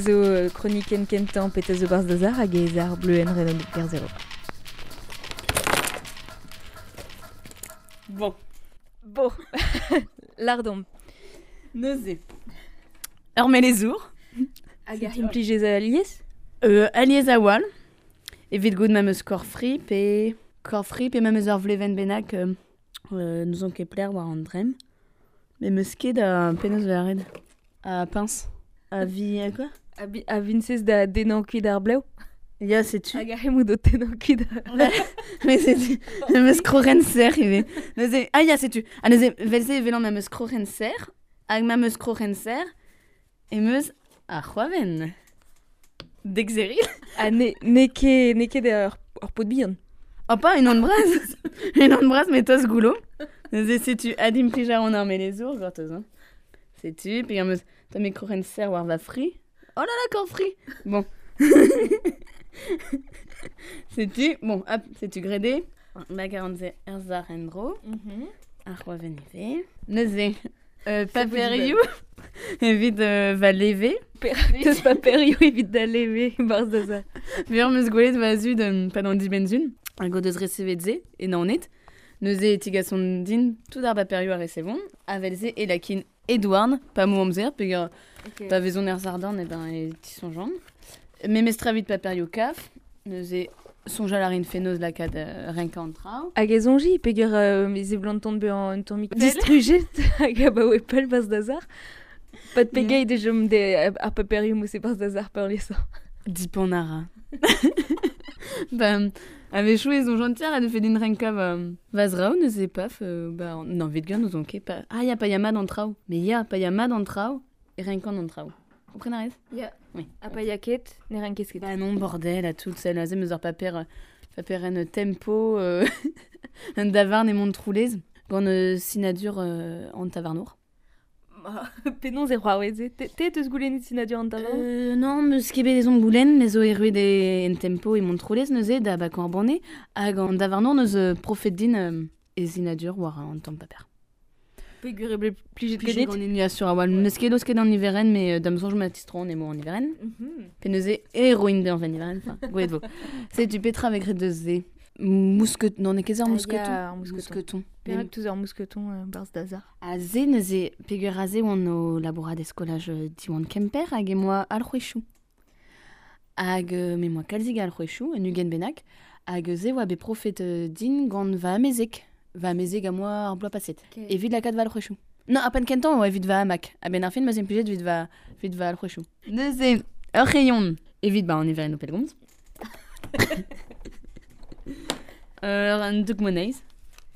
Zo chronique kentan peta zo barz d'azar hag ez ar bleu en renon gar zero. Bon, Bo, lardom. neuze. Ur melezour. Hag ar implijez a liez Euh, aliez a wal. Evit gout ma meus ma ur vleven benak euh, euh, nous on ket pler war an drem. Me meus ket a penaos vered. A pince. A vi... A quoi? A, bi- a vincez da denan kuit ar bleu Ya, c'est tu. Hag ar hemou do denan kuit ar... Mais c'est tu. Ma meus kroren ser, eve. Neuze... Ah, ya, c'est tu. Ah, neuze... Velze velan ma meus kroren ser. Hag ma meus kroren ser. E meus... A c'hoaven. Dek A ne, ne ket, ne ket ur, ur pot bihan. Oh, pas une bras Une bras mais tos goulot. Neuze, c'est tu. Adim plija on arme les ours, gortoz, hein. C'est tu. Puis, meus... Ta me kroren ser war va fri. Oh là là, kor fri. Bon. c'est tu. Bon, hop, c'est tu grédé. Ma garantie erzar endro. Ar c'hoaven eve. Neuze. Euh, paperiou. Evit euh, va lever. Teus pa perio evit da leve barz d'azar. Veur meus gwelet va zud um, pa d'an dibenzun. A go deus recevet ze, e nan net. Neuze etigason din, tout ar paperio a recevon. Avel ze e lakin Edouard, pa mou amzer, pegar pa vezon er zardan, e ben e ti sonjan. Me mestravit paperio kaf. Neuze sonjal arin fenoz lakad uh, renka an trao. Hag ez onji, peger uh, ez e blant ton be an ton mik Bel. distrujet hag a ba oe pell barz d'azar. Pegeit de jom de ar paperio mousse barz d'azar per lesa. Dipan ara. ba, ave chou ez on jantiar a de fet din renka va, va zrao, neuze paf, euh, ba, nan vet gant ouzon ket pa... Ah, ya pa ya mad an trao. Me ya pa ya mad an trao, e renkan an trao. Kompren arez? Ya. Oui. A pa yaket, ne ren kesket. Bah non, bordel, à toute celle, ze meus ur paper, euh, paper en tempo, euh, un davarn e mont troulez, gant euh, sinadur euh, an tavarnour. Penon ze c'hoarweze. Te te teus goulenit sinadur an tavan Euh, non, meus kebe les ongoulen, mais o eruet de en tempo e neuze da bak an hag an neus euh, profet din euh, e sinadur war an tamm paper. Eble plijet Plijet sur a wal, neus ket oz ket an iveren, mais euh, dam sonj matistron e mo an iveren. Pe neuze de an ven iveren, gouet vo. C'est du petra ze. Non, Ah, mousketon. ya, ar mousketon. Mousketon. Perak touz ur mousketon euh, barz d'azar. A ze neuze pegur a ze oan o labourad eskolaj euh, diwan kemper hag e moa al c'hwechou. Hag me moa kalzig al c'hwechou, en ugen benak, hag ze oa be profet euh, din gant va amezek. Va amezek a moa ar bloa paset. Evit lakad va al c'hwechou. Non, apan kentan oa evit va amak. A ben ar fin, ma zem pujet va, vit va al c'hwechou. Neuze, ur rayon. Evit ba an iveren o pelgomz. An duk moneiz.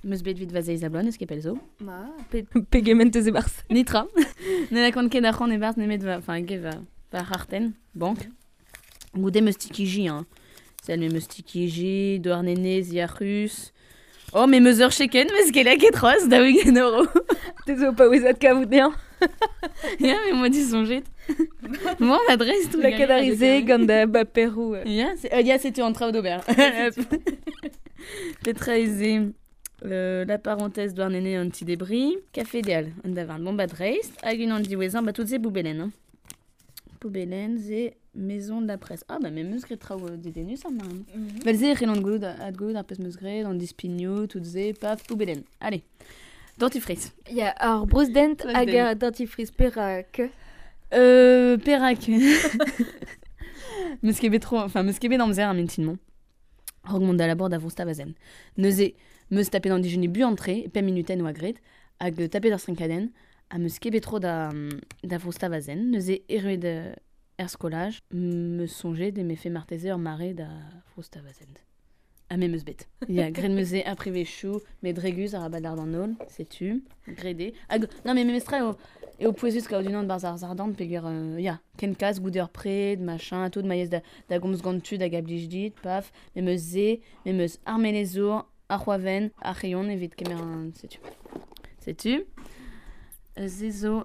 Meus bet vit va zeiz a blon, eus ket pel zo. Ma, pe pegement eus e barz. Nitra. ne la kont ket ar c'hant e barz nemet va, enfin, ge va, va harten, bank. Goude meus tikiji, hein. Sel me meus tikiji, doar nene, zia rus. Oh, me meus ur cheken, meus ket la ket roz, da oui gen euro. Te zo pa oezat kavout nean. ya, me moi di sonjet. Moi, ma dres, tout La kadarize gant da ba perou. euh. Ya, euh, ya, tu en trao d'Aubert. Petra eze. Euh, la parenthèse doar nene un petit débris. Café idéal, un davarn. Bon, bah, dreist. Hag an diwezan, bah, tout ze boubelen, hein. Boubelen, ze maison de la presse. Ah, bah, même meus gret trao euh, détenus, ça, man. Vel ze, relan gouloud, ad gouloud, ar pez meus gret, an dispigno, tout ze, paf, boubelen. Allez. Dentifrice. Ya, ar brous dent Brous hag dent. ar dentifrice perak. Euh, perak. meus kebet tro, enfin, meus kebet d'amzer ar mintinmon. Rogmond da labor da vosta vazen. Neuze, meus tape d'an dijuni bu entré, pe minuten ou agret, hag tape d'ar strinkaden, a meus kebet tro da, da vosta vazen. Neuze de er de me fe marteze ur mare da vosta vazen. A me meus bet. Ya, gren meuze a privé chou, me dreguz ar abadar d'an nol, setu, gredé. Hag, non, mais me mestra o, E o poezus ka o dunan barz ar zardan peger, euh, ya, ken kaz gouder pred, machin, tout maez da, da gomz gantu da gablij dit, paf, me meus ze, me meus ar melezour, ar c'hoaven, ar rayon evit kemer an, setu. Setu. Euh, Ze zo,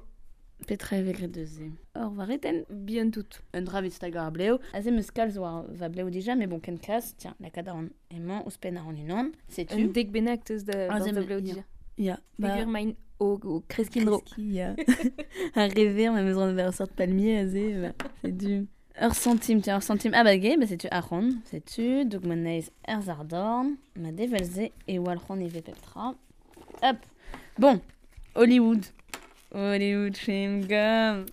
petra gret de ze. Or, va reten, Bien tout. un ar bleo. A ze meus kalz war va bleo dija, mais bon, ken kaz, tiens, la kada an emañ, ouspen ar an unan, setu. Un dek benak teus da bleu ya. dija. Ya, ba, Peger main au, au Cresquindro. Qu'est-ce qu'il y a Un rêver, ma maison de sorte palmier, azé, bah, c'est du... Heure centime, tiens, heure centime. Ah bah gay, bah c'est tu Aaron, c'est tu, donc mon nez Erzardorn, ma develze et Walron et Vepeptra. Hop. Bon, Hollywood. Hollywood, chewing gum.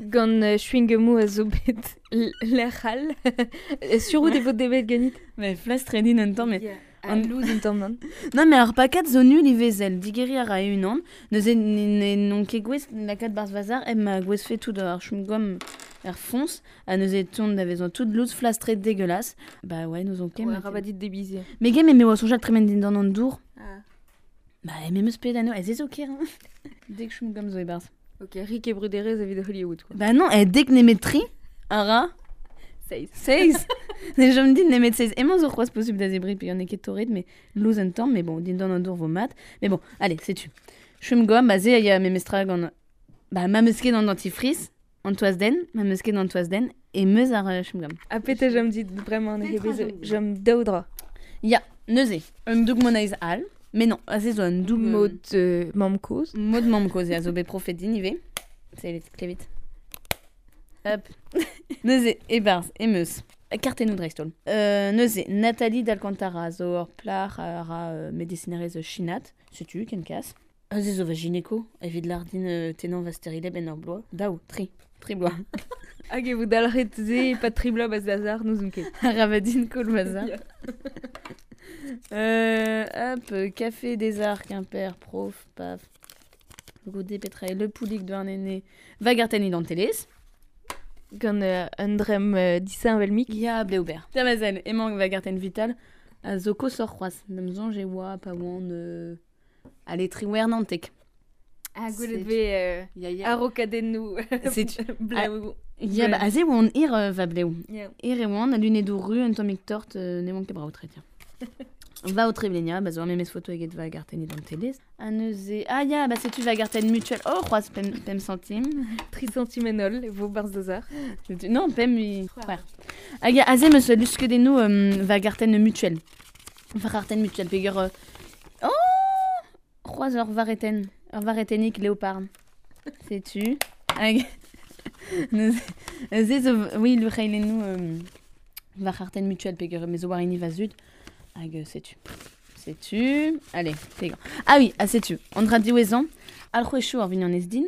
Gant euh, chewing-gumu a zo bet l'erral. Sur ou des votes des bêtes ganit Mais flas tradin en temps, mais... Un loose in temps non Non, mais alors pas quatre zonu li vezel, digeri ara une an, neuze ne non ket gwez la kat bars vazar, em ma gwez fait tout ar gom er fonce, a neuze ton da vezon tout loose flas très dégueulasse. Bah ouais, nous on kem. Ouais, rabadit des bisiers. Mais game mais wa sonjal tremen din dan an dour. Ah. Bah mais meus pe d'anno, ez ez ok. Dès que chum gom zo e bars. Ok, Rick et Bruderez avis de Hollywood quoi. Bah non, et dès que ne metri, ara, Seis. seiz. Ne jom din ne met seiz. Emañ zo c'hoaz possible da zebri, pe y'en e ket torret, mais loose en temps, mais bon, din dan an dour vo mat. Mais bon, allez, c'est tu. Chum gom, bah ze a ya me mestra gant... Bah ma meus ket an dentifrice, an toaz den, ma meus ket an toaz den, et meus ar euh, chum gom. A pete j'aime dit vraiment ne hebez j'aime daudra. Ya, neuze, un doug monaiz al, mais non, a zo un doug... Mot euh, mam cause. Mod mam koze a zo bet profet din ive. C'est les clevit. Hop. neuze, e barz, e meus. Kartenou dreistol. Euh, neuze, Nathalie d'Alcantara, zo ur plar ara euh, medicinarez chinat. Setu, ken kas. A zo va gynéco, evit lardin euh, tenan va sterile ur bloa. Daou, tri, tri bloa. Hag e vous dalret ze tribla bas d'azar nous on ket. Ravadine kol baza. Euh, hop, euh, café des arts, Quimper, prof, paf. Goudé Petrae, le poulic de un aîné. Vagarteni dans Télis. Gant euh, un drem euh, dissin velmik. Ya Bleuber. Tamazel, aimant Vagarten Vital. A Zoko sor croise. Namzon, j'ai pa. Euh... Allez, triwer nantek. Ah C'est- goulet be euh, Ya ya. arokadennou. C'est Blaou. Ya ba, aze wan ir euh, va bleu. Ir e wan, a lune ru, un tomik tort, euh, ne tiens. Va au Trevlenia, bah, zo mes photos eget va garteni dans Télis. A neuze. Ah ya, bah c'est tu va garten mutuel? Oh, croise pem, pem centime. Trisentimenol, vos bars d'azar. Tu- Non, Pem, oui. Frère. Aga, azem, eus luske de nous, um, va garten mutuel. Va garten mutuel, peger... Euh... Oh Trois heures vareten. Heure varetenik léopard. Sais-tu? Aga... Zez, zo- oui, le reile nous, um, va garten mutuel, peger, mais zo warini va zut. Aga, sais-tu? Sais-tu? Allez, peger. Ah oui, ah, sais-tu? On dra diwezan, alcho echou ar vignan ez din,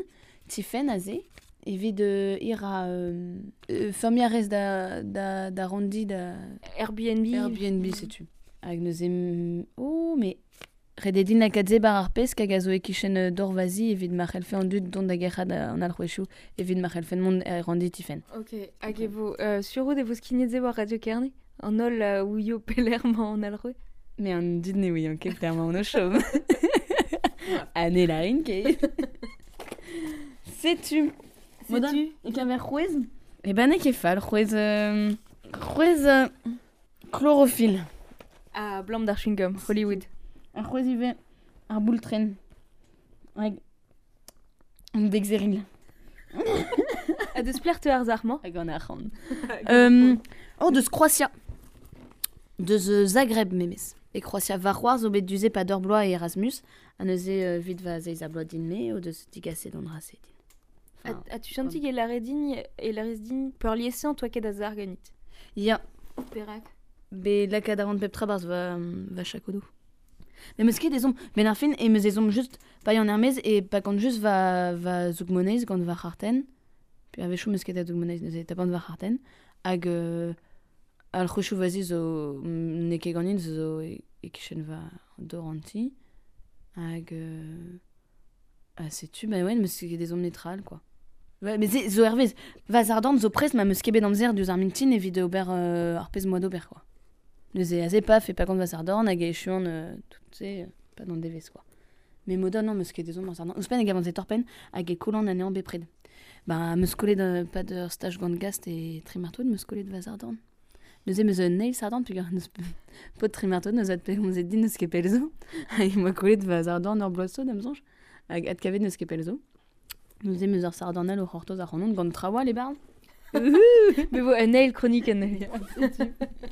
tifen azé, evit ir a euh, euh, fermiarez da, da, da rondi da Airbnb. Airbnb, sais-tu? Hag neus em... Oh, mais... Rededin la kadze bar ar pesk hag a zo e kichen euh, dor vazi evit an dud da an al c'hwechou evit ma c'helfe mont e randi tifen. Ok, hag e vo euh, sur ou de vos skinnet ze war Radio Kerni An ol euh, ou yo pelerman an alroe. Mais an dud ne oui, an ket clairement an o chom. Ane la rin ke. Sais-tu Modon, e c'hwez E ben ket c'hwez... Euh, c'hwez... Euh, chlorophylle. Ah, blam d'ar chewing-gum, Hollywood. Ar c'hwez ive ar boul tren. Hag... An. A deus plert ar zarman Hag an ar c'hant. Euh, oh, deus Croatia. Euh, Zagreb memes. E Croatia varroar zo bet duze pa d'or bloa e Erasmus. An e euh, vid va zeiz a bloa din me o deus digase don rase din. Enfin, As-tu senti que la redigne et la redigne peur toi qu'est d'azar ganit ya, Perak. be lakad arant pep trabars va, va. Mais meus ket ezom, ben ar fin e meus ezom just pa yon ermez e pa kant just va, va zoug monez gant va c'harten. Puis ave chou meus ket a zoug monez neus e tapant va c'harten. Hag euh, al c'hwechou vazi zo mm, ne ket ganin zo e, e doranti. Hag... Euh, ah, sais-tu, bah ouais, meus ket ezom netral, quoi. Ouais, mais zo hervez, va zardant zo prest ma meus ket bet amzer diouz ar mintin evit ober euh, ar pez moa d'ober, quoi. Neus e aze paf e pa kont va zardant hag e chuan euh, tout euh, pas dans devez, quoi. Mais moda non, meus ket ezom ar zardant. Ouz pen e gavant ze torpen hag e kolan ane an bepred. Ba, meus kolet euh, pa de stage gant gast e trimartoud, meus kolet va zardant. Neus puis neus pot trimartoud, neus at pe gant din neus ket pelzo. Hag moa kolet va zardant ur bloasso, damzonj. Hag at kavet neus ket pelzo. Neus e meus ar sardanel o c'hortoz ar c'hanon gant trawa le barn. Mais vous, un nail chronique, un nail.